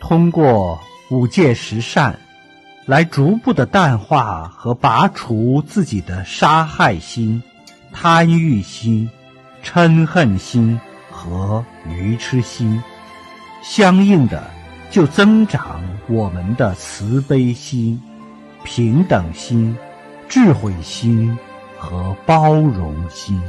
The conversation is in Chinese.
通过五戒十善来逐步的淡化和拔除自己的杀害心贪欲心嗔恨心和愚痴心相应的就增长我们的慈悲心平等心智慧心和包容心。